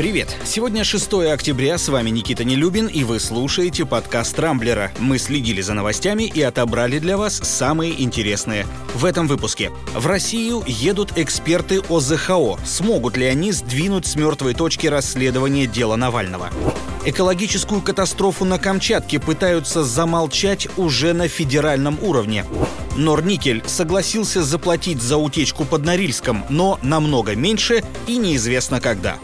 Привет! Сегодня 6 октября, с вами Никита Нелюбин, и вы слушаете подкаст «Рамблера». Мы следили за новостями и отобрали для вас самые интересные. В этом выпуске. В Россию едут эксперты ОЗХО. Смогут ли они сдвинуть с мертвой точки расследование дела Навального? Экологическую катастрофу на Камчатке пытаются замолчать уже на федеральном уровне. Норникель согласился заплатить за утечку под Норильском, но намного меньше и неизвестно когда.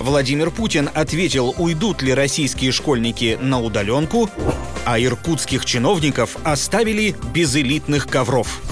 Владимир Путин ответил, уйдут ли российские школьники на удаленку, а иркутских чиновников оставили без элитных ковров.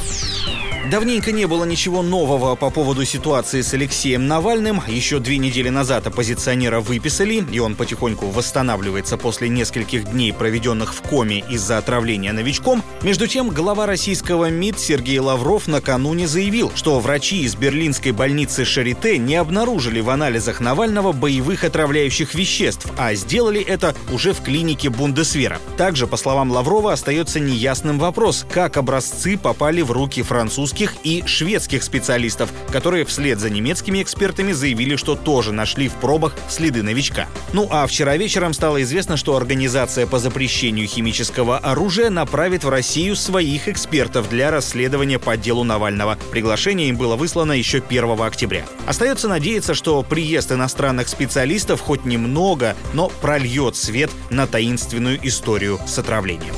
Давненько не было ничего нового по поводу ситуации с Алексеем Навальным. Еще две недели назад оппозиционера выписали, и он потихоньку восстанавливается после нескольких дней, проведенных в коме из-за отравления новичком. Между тем, глава российского МИД Сергей Лавров накануне заявил, что врачи из берлинской больницы Шарите не обнаружили в анализах Навального боевых отравляющих веществ, а сделали это уже в клинике Бундесвера. Также, по словам Лаврова, остается неясным вопрос, как образцы попали в руки французских русских и шведских специалистов, которые вслед за немецкими экспертами заявили, что тоже нашли в пробах следы новичка. Ну а вчера вечером стало известно, что Организация по запрещению химического оружия направит в Россию своих экспертов для расследования по делу Навального. Приглашение им было выслано еще 1 октября. Остается надеяться, что приезд иностранных специалистов хоть немного, но прольет свет на таинственную историю с отравлением.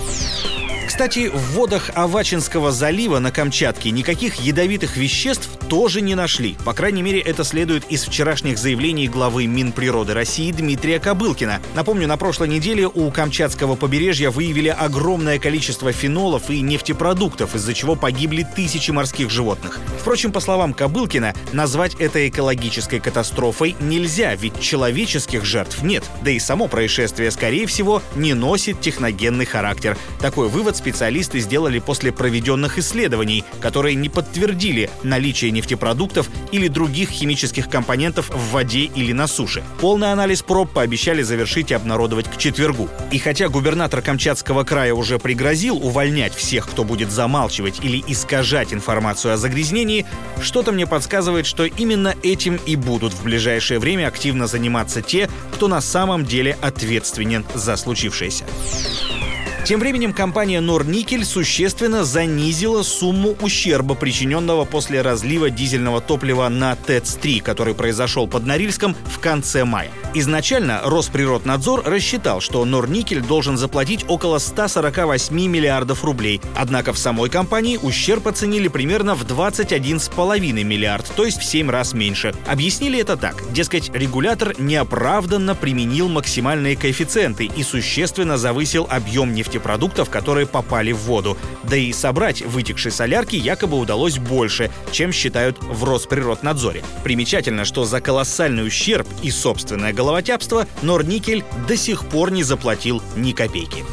Кстати, в водах Авачинского залива на Камчатке никаких ядовитых веществ тоже не нашли. По крайней мере, это следует из вчерашних заявлений главы Минприроды России Дмитрия Кобылкина. Напомню, на прошлой неделе у Камчатского побережья выявили огромное количество фенолов и нефтепродуктов, из-за чего погибли тысячи морских животных. Впрочем, по словам Кобылкина, назвать это экологической катастрофой нельзя, ведь человеческих жертв нет. Да и само происшествие, скорее всего, не носит техногенный характер. Такой вывод специалисты сделали после проведенных исследований, которые не подтвердили наличие нефтепродуктов или других химических компонентов в воде или на суше. Полный анализ проб пообещали завершить и обнародовать к четвергу. И хотя губернатор Камчатского края уже пригрозил увольнять всех, кто будет замалчивать или искажать информацию о загрязнении, что-то мне подсказывает, что именно этим и будут в ближайшее время активно заниматься те, кто на самом деле ответственен за случившееся. Тем временем компания Норникель существенно занизила сумму ущерба, причиненного после разлива дизельного топлива на ТЭЦ-3, который произошел под Норильском в конце мая. Изначально Росприроднадзор рассчитал, что Норникель должен заплатить около 148 миллиардов рублей. Однако в самой компании ущерб оценили примерно в 21,5 миллиард, то есть в 7 раз меньше. Объяснили это так. Дескать, регулятор неоправданно применил максимальные коэффициенты и существенно завысил объем нефтепродуктов нефтепродуктов, которые попали в воду. Да и собрать вытекшей солярки якобы удалось больше, чем считают в Росприроднадзоре. Примечательно, что за колоссальный ущерб и собственное головотяпство Норникель до сих пор не заплатил ни копейки.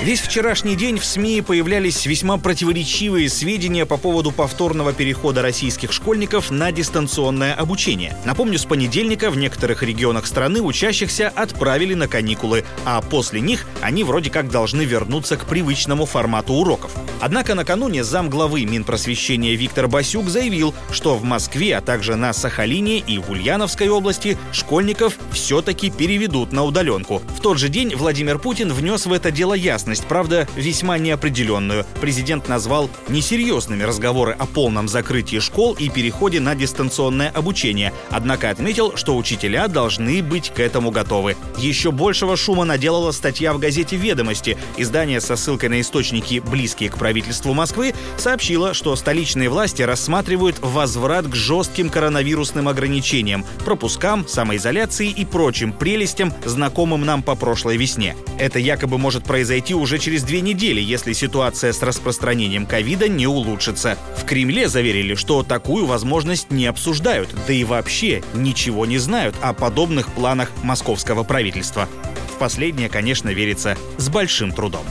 Весь вчерашний день в СМИ появлялись весьма противоречивые сведения по поводу повторного перехода российских школьников на дистанционное обучение. Напомню, с понедельника в некоторых регионах страны учащихся отправили на каникулы, а после них они вроде как должны вернуться к привычному формату уроков. Однако накануне замглавы Минпросвещения Виктор Басюк заявил, что в Москве, а также на Сахалине и в Ульяновской области школьников все-таки переведут на удаленку. В тот же день Владимир Путин внес в это дело ясность ясность, правда, весьма неопределенную. Президент назвал несерьезными разговоры о полном закрытии школ и переходе на дистанционное обучение, однако отметил, что учителя должны быть к этому готовы. Еще большего шума наделала статья в газете «Ведомости». Издание со ссылкой на источники, близкие к правительству Москвы, сообщило, что столичные власти рассматривают возврат к жестким коронавирусным ограничениям, пропускам, самоизоляции и прочим прелестям, знакомым нам по прошлой весне. Это якобы может произойти уже через две недели, если ситуация с распространением ковида не улучшится. В Кремле заверили, что такую возможность не обсуждают, да и вообще ничего не знают о подобных планах московского правительства. В последнее, конечно, верится с большим трудом.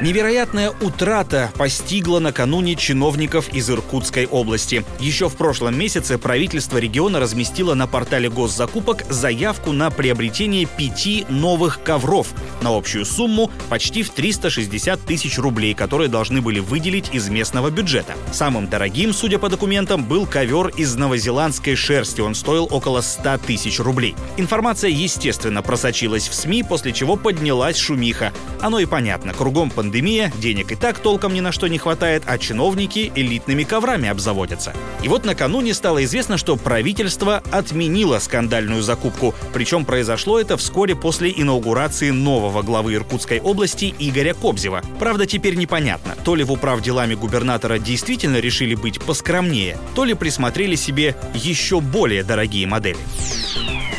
Невероятная утрата постигла накануне чиновников из Иркутской области. Еще в прошлом месяце правительство региона разместило на портале госзакупок заявку на приобретение пяти новых ковров на общую сумму почти в 360 тысяч рублей, которые должны были выделить из местного бюджета. Самым дорогим, судя по документам, был ковер из новозеландской шерсти. Он стоил около 100 тысяч рублей. Информация, естественно, просочилась в СМИ, после чего поднялась шумиха. Оно и понятно. Кругом пандемия пандемия, денег и так толком ни на что не хватает, а чиновники элитными коврами обзаводятся. И вот накануне стало известно, что правительство отменило скандальную закупку. Причем произошло это вскоре после инаугурации нового главы Иркутской области Игоря Кобзева. Правда, теперь непонятно, то ли в управ делами губернатора действительно решили быть поскромнее, то ли присмотрели себе еще более дорогие модели.